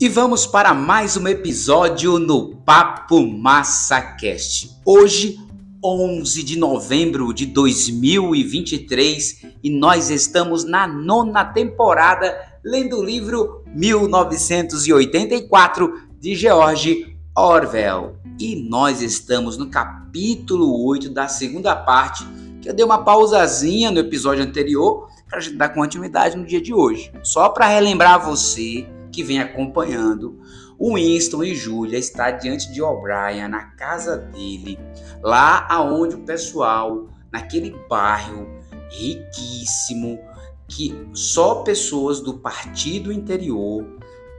E vamos para mais um episódio no Papo Massa Cast. Hoje, 11 de novembro de 2023, e nós estamos na nona temporada lendo o livro 1984 de George Orwell. E nós estamos no capítulo 8 da segunda parte, que eu dei uma pausazinha no episódio anterior para a gente dar continuidade no dia de hoje. Só para relembrar você que vem acompanhando, Winston e Julia está diante de O'Brien na casa dele, lá aonde o pessoal naquele bairro riquíssimo que só pessoas do partido interior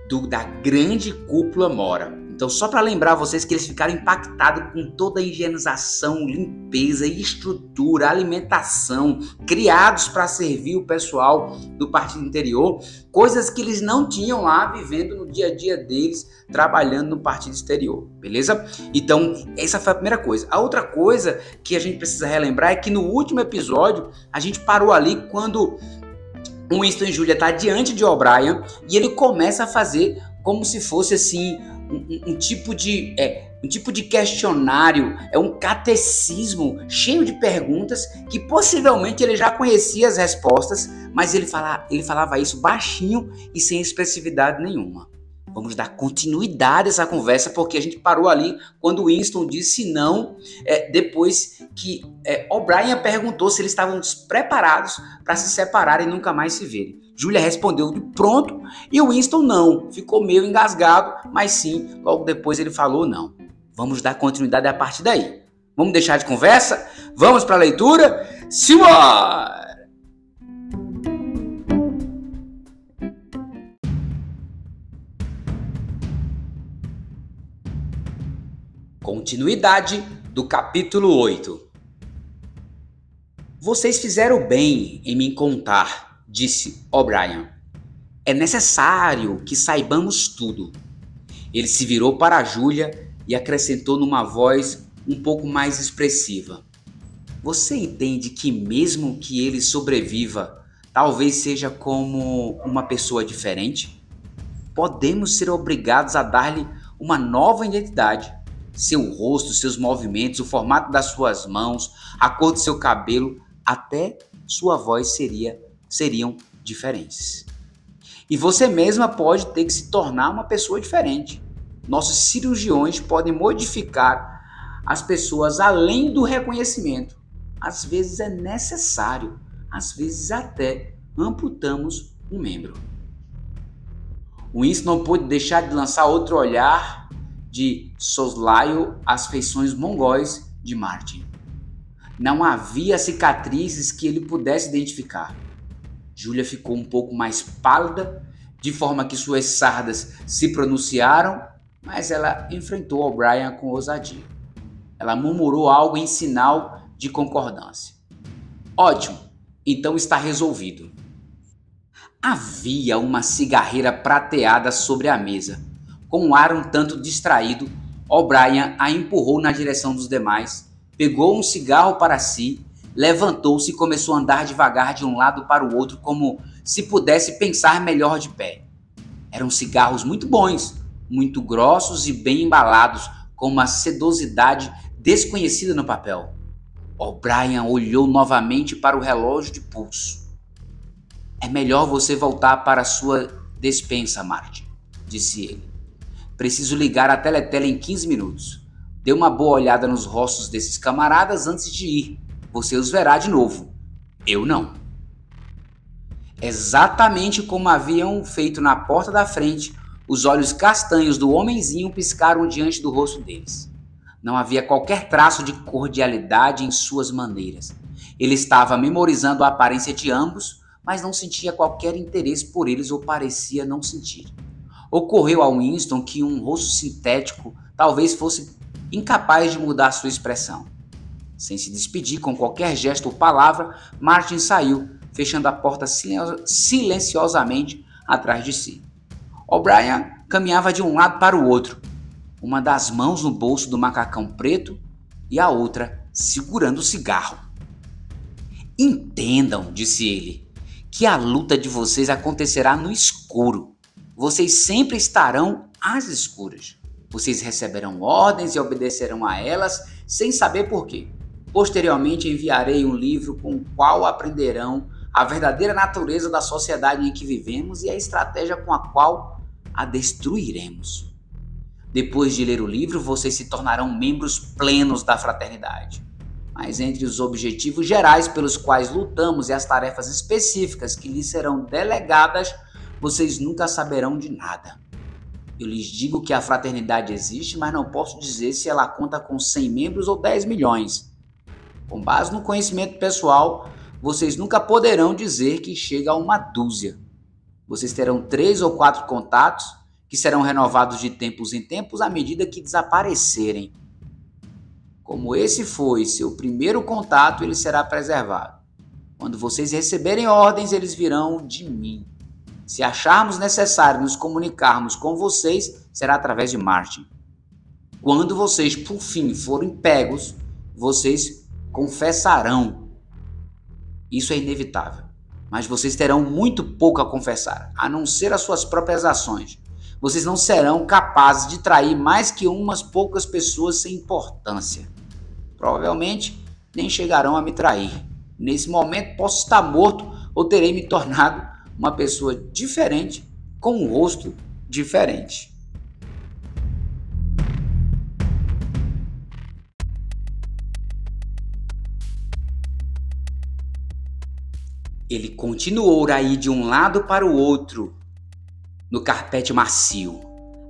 do, da grande cúpula mora. Então, só para lembrar vocês que eles ficaram impactados com toda a higienização, limpeza, estrutura, alimentação, criados para servir o pessoal do partido interior, coisas que eles não tinham lá vivendo no dia a dia deles, trabalhando no partido exterior, beleza? Então, essa foi a primeira coisa. A outra coisa que a gente precisa relembrar é que no último episódio a gente parou ali quando o Winston e Julia tá diante de O'Brien e ele começa a fazer como se fosse assim um, um, tipo de é, um tipo de questionário, é um catecismo cheio de perguntas que possivelmente ele já conhecia as respostas, mas ele, fala, ele falava isso baixinho e sem expressividade nenhuma. Vamos dar continuidade a essa conversa, porque a gente parou ali quando Winston disse não, é, depois que é, O'Brien perguntou se eles estavam preparados para se separarem e nunca mais se verem. Julia respondeu de pronto e o Winston não. Ficou meio engasgado, mas sim, logo depois ele falou não. Vamos dar continuidade a partir daí. Vamos deixar de conversa? Vamos para a leitura? Simbora! Continuidade do capítulo 8. Vocês fizeram bem em me contar disse O'Brien. É necessário que saibamos tudo. Ele se virou para Júlia e acrescentou numa voz um pouco mais expressiva. Você entende que, mesmo que ele sobreviva, talvez seja como uma pessoa diferente? Podemos ser obrigados a dar-lhe uma nova identidade. Seu rosto, seus movimentos, o formato das suas mãos, a cor do seu cabelo, até sua voz seria seriam diferentes. E você mesma pode ter que se tornar uma pessoa diferente. Nossos cirurgiões podem modificar as pessoas além do reconhecimento. Às vezes é necessário, às vezes até amputamos um membro. Winston não pôde deixar de lançar outro olhar de soslaio às feições mongóis de Martin. Não havia cicatrizes que ele pudesse identificar. Júlia ficou um pouco mais pálida, de forma que suas sardas se pronunciaram, mas ela enfrentou O'Brien com ousadia. Ela murmurou algo em sinal de concordância. Ótimo, então está resolvido. Havia uma cigarreira prateada sobre a mesa. Com um ar um tanto distraído, O'Brien a empurrou na direção dos demais, pegou um cigarro para si levantou-se e começou a andar devagar de um lado para o outro, como se pudesse pensar melhor de pé. Eram cigarros muito bons, muito grossos e bem embalados, com uma sedosidade desconhecida no papel. O'Brien olhou novamente para o relógio de pulso. É melhor você voltar para sua despensa, Martin, disse ele. Preciso ligar a teletela em 15 minutos. Dê uma boa olhada nos rostos desses camaradas antes de ir você os verá de novo. Eu não. Exatamente como haviam feito na porta da frente, os olhos castanhos do homenzinho piscaram diante do rosto deles. Não havia qualquer traço de cordialidade em suas maneiras. Ele estava memorizando a aparência de ambos, mas não sentia qualquer interesse por eles ou parecia não sentir. Ocorreu a Winston que um rosto sintético talvez fosse incapaz de mudar sua expressão. Sem se despedir com qualquer gesto ou palavra, Martin saiu, fechando a porta silenciosamente atrás de si. O'Brien caminhava de um lado para o outro, uma das mãos no bolso do macacão preto e a outra segurando o cigarro. Entendam, disse ele, que a luta de vocês acontecerá no escuro. vocês sempre estarão às escuras. Vocês receberão ordens e obedecerão a elas sem saber por quê. Posteriormente enviarei um livro com o qual aprenderão a verdadeira natureza da sociedade em que vivemos e a estratégia com a qual a destruiremos. Depois de ler o livro, vocês se tornarão membros plenos da fraternidade. Mas entre os objetivos gerais pelos quais lutamos e as tarefas específicas que lhes serão delegadas, vocês nunca saberão de nada. Eu lhes digo que a fraternidade existe, mas não posso dizer se ela conta com 100 membros ou 10 milhões. Com base no conhecimento pessoal, vocês nunca poderão dizer que chega a uma dúzia. Vocês terão três ou quatro contatos que serão renovados de tempos em tempos à medida que desaparecerem. Como esse foi seu primeiro contato, ele será preservado. Quando vocês receberem ordens, eles virão de mim. Se acharmos necessário nos comunicarmos com vocês, será através de Martin. Quando vocês, por fim, forem pegos, vocês confessarão isso é inevitável. Mas vocês terão muito pouco a confessar, a não ser as suas próprias ações. Vocês não serão capazes de trair mais que umas poucas pessoas sem importância. Provavelmente nem chegarão a me trair. Nesse momento posso estar morto ou terei me tornado uma pessoa diferente com um rosto diferente. Ele continuou a ir de um lado para o outro no carpete macio.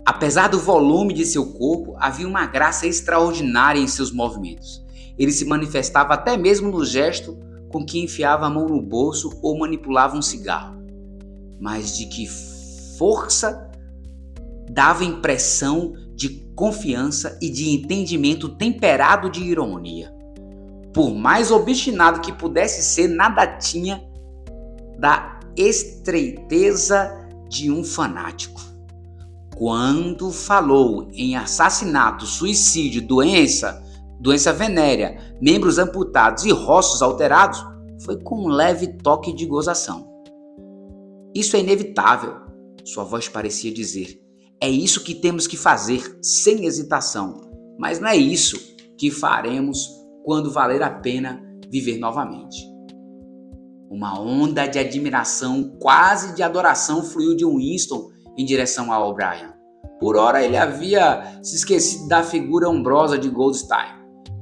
Apesar do volume de seu corpo, havia uma graça extraordinária em seus movimentos. Ele se manifestava até mesmo no gesto com que enfiava a mão no bolso ou manipulava um cigarro. Mas de que força dava impressão de confiança e de entendimento temperado de ironia. Por mais obstinado que pudesse ser, nada tinha da estreiteza de um fanático. Quando falou em assassinato, suicídio, doença, doença venérea, membros amputados e rostos alterados, foi com um leve toque de gozação. Isso é inevitável, sua voz parecia dizer. É isso que temos que fazer, sem hesitação. Mas não é isso que faremos quando valer a pena viver novamente. Uma onda de admiração, quase de adoração, fluiu de Winston em direção a O'Brien. Por ora ele havia se esquecido da figura ombrosa de Goldstein.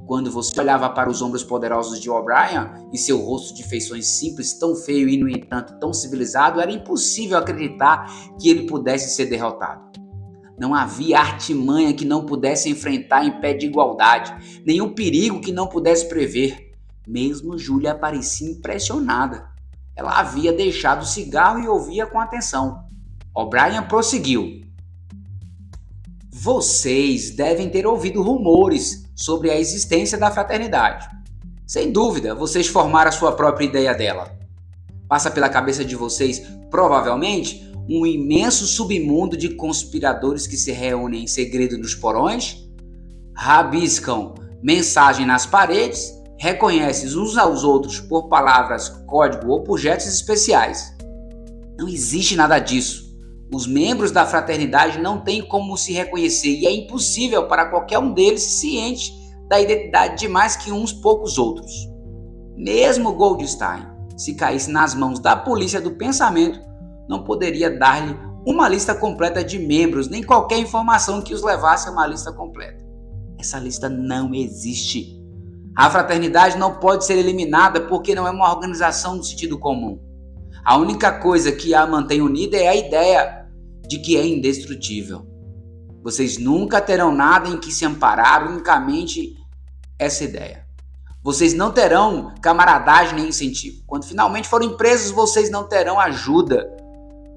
Quando você olhava para os ombros poderosos de O'Brien e seu rosto de feições simples, tão feio e, no entanto, tão civilizado, era impossível acreditar que ele pudesse ser derrotado. Não havia artimanha que não pudesse enfrentar em pé de igualdade, nenhum perigo que não pudesse prever. Mesmo Júlia parecia impressionada. Ela havia deixado o cigarro e ouvia com atenção. O'Brien prosseguiu. Vocês devem ter ouvido rumores sobre a existência da fraternidade. Sem dúvida, vocês formaram a sua própria ideia dela. Passa pela cabeça de vocês, provavelmente, um imenso submundo de conspiradores que se reúnem em segredo nos porões, rabiscam mensagem nas paredes reconhecem uns aos outros por palavras, código ou por gestos especiais. Não existe nada disso. Os membros da fraternidade não têm como se reconhecer e é impossível para qualquer um deles se ciente da identidade de mais que uns poucos outros. Mesmo Goldstein, se caísse nas mãos da polícia do pensamento, não poderia dar-lhe uma lista completa de membros, nem qualquer informação que os levasse a uma lista completa. Essa lista não existe. A fraternidade não pode ser eliminada porque não é uma organização no sentido comum. A única coisa que a mantém unida é a ideia de que é indestrutível. Vocês nunca terão nada em que se amparar unicamente essa ideia. Vocês não terão camaradagem nem incentivo. Quando finalmente forem presos, vocês não terão ajuda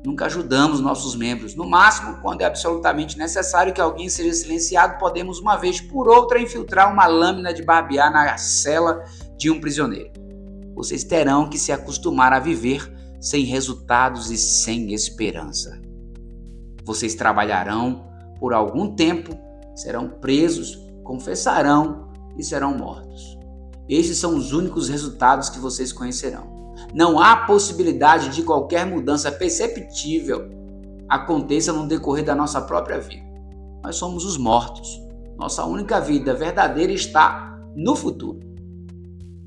Nunca ajudamos nossos membros. No máximo, quando é absolutamente necessário que alguém seja silenciado, podemos uma vez por outra infiltrar uma lâmina de barbear na cela de um prisioneiro. Vocês terão que se acostumar a viver sem resultados e sem esperança. Vocês trabalharão por algum tempo, serão presos, confessarão e serão mortos. Esses são os únicos resultados que vocês conhecerão. Não há possibilidade de qualquer mudança perceptível aconteça no decorrer da nossa própria vida. Nós somos os mortos. Nossa única vida verdadeira está no futuro.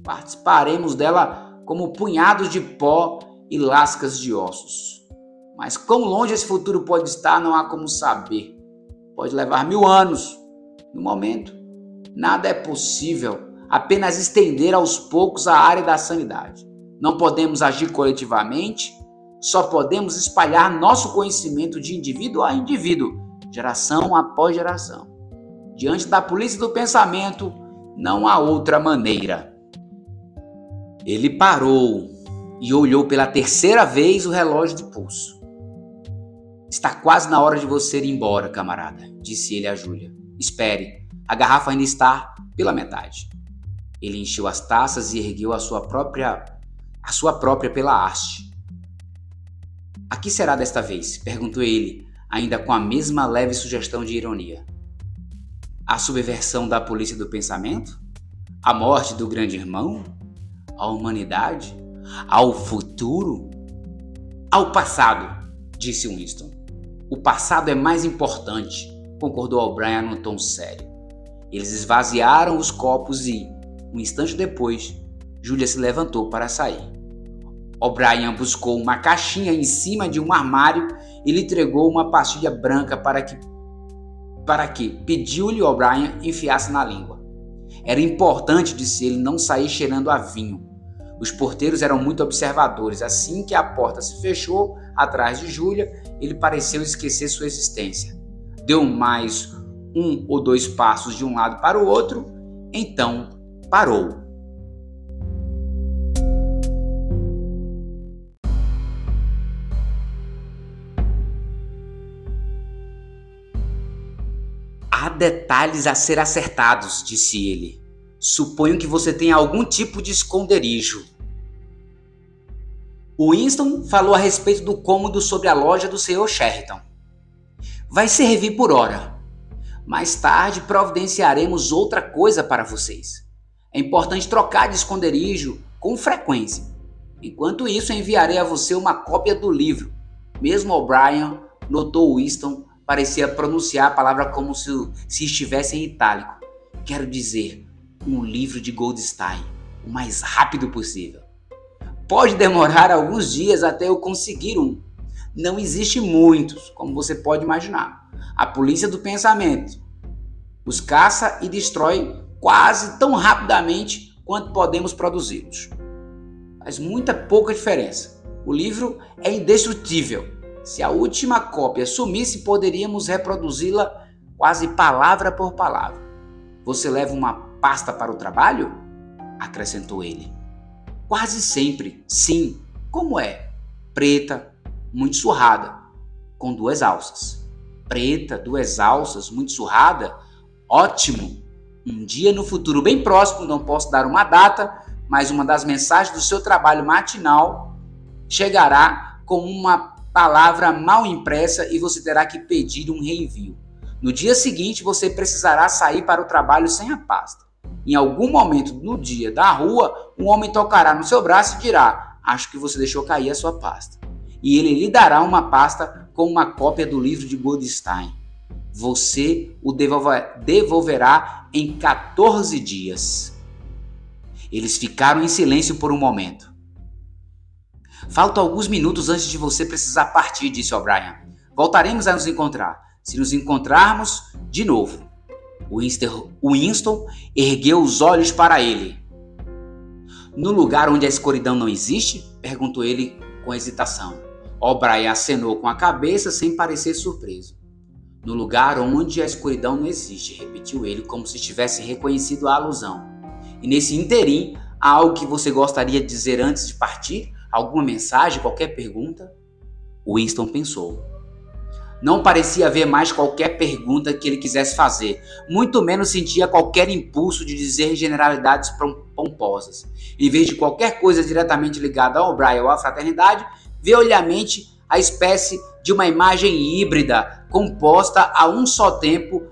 Participaremos dela como punhados de pó e lascas de ossos. Mas quão longe esse futuro pode estar, não há como saber. Pode levar mil anos. No momento, nada é possível, apenas estender aos poucos a área da sanidade. Não podemos agir coletivamente, só podemos espalhar nosso conhecimento de indivíduo a indivíduo, geração após geração. Diante da polícia do pensamento, não há outra maneira. Ele parou e olhou pela terceira vez o relógio de pulso. Está quase na hora de você ir embora, camarada, disse ele a Júlia. Espere, a garrafa ainda está pela metade. Ele encheu as taças e ergueu a sua própria a sua própria pela haste. A que será desta vez? perguntou ele, ainda com a mesma leve sugestão de ironia. A subversão da polícia do pensamento? A morte do grande irmão? A humanidade? Ao futuro? Ao passado, disse Winston. O passado é mais importante, concordou O'Brien num tom sério. Eles esvaziaram os copos e, um instante depois, Julia se levantou para sair. O'Brien buscou uma caixinha em cima de um armário e lhe entregou uma pastilha branca para que para que pediu-lhe O'Brien enfiasse na língua. Era importante, disse ele, não sair cheirando a vinho. Os porteiros eram muito observadores. Assim que a porta se fechou atrás de Júlia, ele pareceu esquecer sua existência. Deu mais um ou dois passos de um lado para o outro, então parou. Detalhes a ser acertados, disse ele. Suponho que você tenha algum tipo de esconderijo. Winston falou a respeito do cômodo sobre a loja do Sr. Sheridan. Vai servir por hora. Mais tarde providenciaremos outra coisa para vocês. É importante trocar de esconderijo com frequência. Enquanto isso, enviarei a você uma cópia do livro. Mesmo O'Brien notou Winston parecia pronunciar a palavra como se, se estivesse em itálico. Quero dizer, um livro de Goldstein o mais rápido possível. Pode demorar alguns dias até eu conseguir um. Não existe muitos, como você pode imaginar. A polícia do pensamento os caça e destrói quase tão rapidamente quanto podemos produzi-los. Faz muita pouca diferença. O livro é indestrutível. Se a última cópia sumisse, poderíamos reproduzi-la quase palavra por palavra. Você leva uma pasta para o trabalho? acrescentou ele. Quase sempre, sim. Como é? Preta, muito surrada, com duas alças. Preta, duas alças, muito surrada? Ótimo! Um dia no futuro bem próximo, não posso dar uma data, mas uma das mensagens do seu trabalho matinal chegará com uma palavra mal impressa e você terá que pedir um reenvio. No dia seguinte, você precisará sair para o trabalho sem a pasta. Em algum momento no dia da rua, um homem tocará no seu braço e dirá: Acho que você deixou cair a sua pasta. E ele lhe dará uma pasta com uma cópia do livro de Goldstein. Você o devolverá em 14 dias. Eles ficaram em silêncio por um momento. Faltam alguns minutos antes de você precisar partir, disse O'Brien. Voltaremos a nos encontrar. Se nos encontrarmos de novo. Winston ergueu os olhos para ele. No lugar onde a escuridão não existe? perguntou ele com hesitação. O'Brien acenou com a cabeça sem parecer surpreso. No lugar onde a escuridão não existe, repetiu ele como se tivesse reconhecido a alusão. E nesse interim, há algo que você gostaria de dizer antes de partir? Alguma mensagem, qualquer pergunta? Winston pensou. Não parecia haver mais qualquer pergunta que ele quisesse fazer, muito menos sentia qualquer impulso de dizer generalidades pomposas. Em vez de qualquer coisa diretamente ligada ao O'Brien ou à fraternidade, olhamente a espécie de uma imagem híbrida composta a um só tempo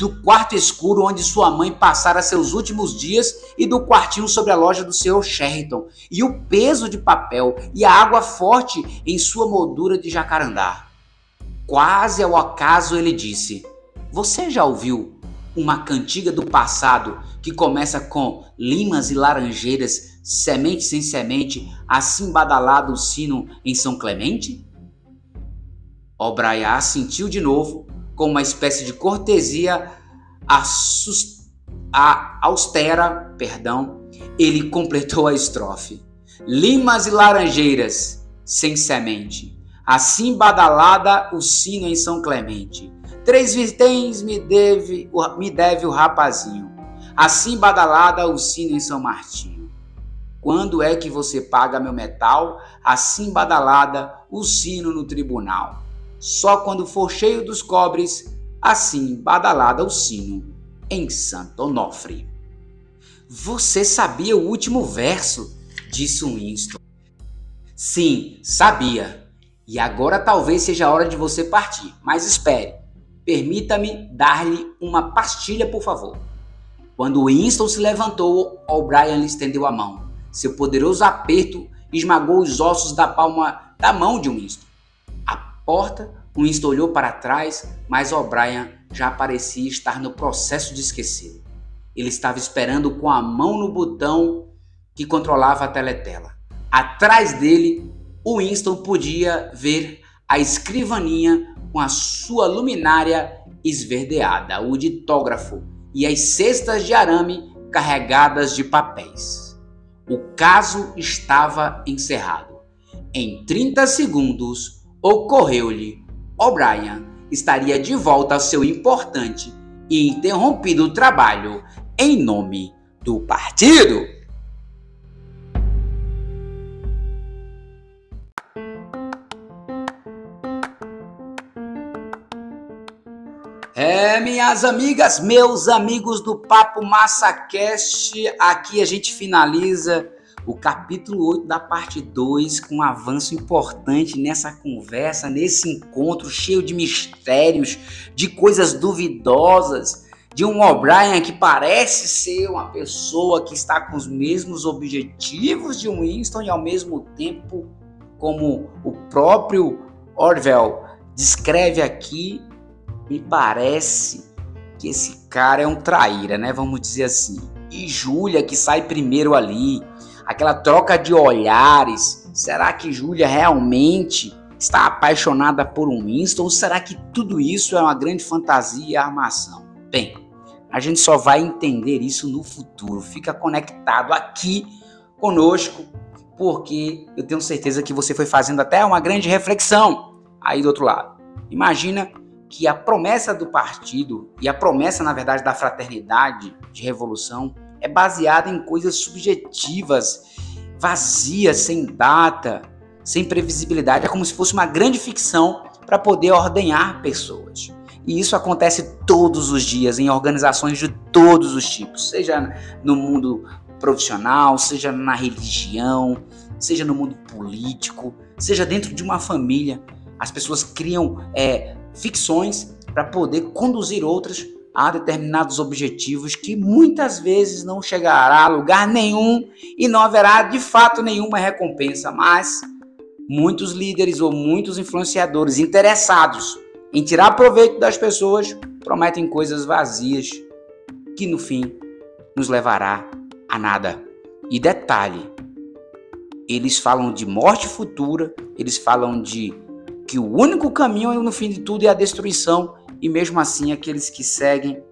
do quarto escuro onde sua mãe passara seus últimos dias e do quartinho sobre a loja do Sr. Sheridan, e o peso de papel e a água forte em sua moldura de jacarandá. Quase ao acaso ele disse: Você já ouviu uma cantiga do passado que começa com limas e laranjeiras, semente sem semente, assim badalado o sino em São Clemente? Obraiá sentiu de novo, com uma espécie de cortesia assust... a austera, perdão, ele completou a estrofe. Limas e laranjeiras sem semente, assim badalada o sino em São Clemente. Três virtens me deve, me deve o rapazinho, assim badalada o sino em São Martinho. Quando é que você paga meu metal, assim badalada o sino no tribunal? Só quando for cheio dos cobres, assim badalada o sino em Santo Onofre. Você sabia o último verso? disse Winston. Sim, sabia. E agora talvez seja a hora de você partir. Mas espere. Permita-me dar-lhe uma pastilha, por favor. Quando Winston se levantou, O'Brien lhe estendeu a mão. Seu poderoso aperto esmagou os ossos da palma da mão de Winston porta, Winston olhou para trás, mas O'Brien já parecia estar no processo de esquecê-lo. Ele estava esperando com a mão no botão que controlava a teletela. Atrás dele, Winston podia ver a escrivaninha com a sua luminária esverdeada, o ditógrafo e as cestas de arame carregadas de papéis. O caso estava encerrado. Em 30 segundos, ocorreu-lhe, O'Brien estaria de volta ao seu importante e interrompido trabalho em nome do partido. É, minhas amigas, meus amigos do Papo MassaCast, aqui a gente finaliza o capítulo 8 da parte 2, com um avanço importante nessa conversa, nesse encontro cheio de mistérios, de coisas duvidosas, de um O'Brien que parece ser uma pessoa que está com os mesmos objetivos de um Winston e ao mesmo tempo, como o próprio Orwell descreve aqui, me parece que esse cara é um traíra, né? Vamos dizer assim. E Júlia que sai primeiro ali, aquela troca de olhares. Será que Júlia realmente está apaixonada por um Winston ou será que tudo isso é uma grande fantasia e armação? Bem, a gente só vai entender isso no futuro. Fica conectado aqui conosco, porque eu tenho certeza que você foi fazendo até uma grande reflexão aí do outro lado. Imagina que a promessa do partido e a promessa, na verdade, da fraternidade de revolução é baseada em coisas subjetivas, vazias, sem data, sem previsibilidade. É como se fosse uma grande ficção para poder ordenhar pessoas. E isso acontece todos os dias em organizações de todos os tipos, seja no mundo profissional, seja na religião, seja no mundo político, seja dentro de uma família. As pessoas criam é, ficções para poder conduzir outras a determinados objetivos que muitas vezes não chegará a lugar nenhum e não haverá de fato nenhuma recompensa, mas muitos líderes ou muitos influenciadores interessados em tirar proveito das pessoas prometem coisas vazias que no fim nos levará a nada. E detalhe, eles falam de morte futura, eles falam de que o único caminho no fim de tudo é a destruição e mesmo assim aqueles que seguem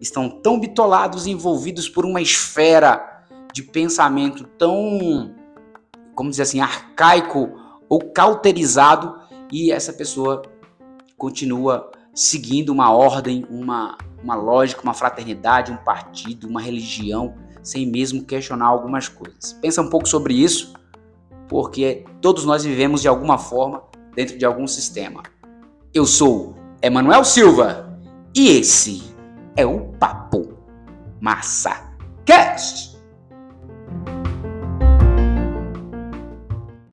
estão tão bitolados envolvidos por uma esfera de pensamento tão, como dizer assim, arcaico ou cauterizado e essa pessoa continua seguindo uma ordem, uma, uma lógica, uma fraternidade, um partido, uma religião, sem mesmo questionar algumas coisas. Pensa um pouco sobre isso, porque todos nós vivemos de alguma forma dentro de algum sistema. Eu sou Emanuel Silva e esse é o Papo Massa Cast.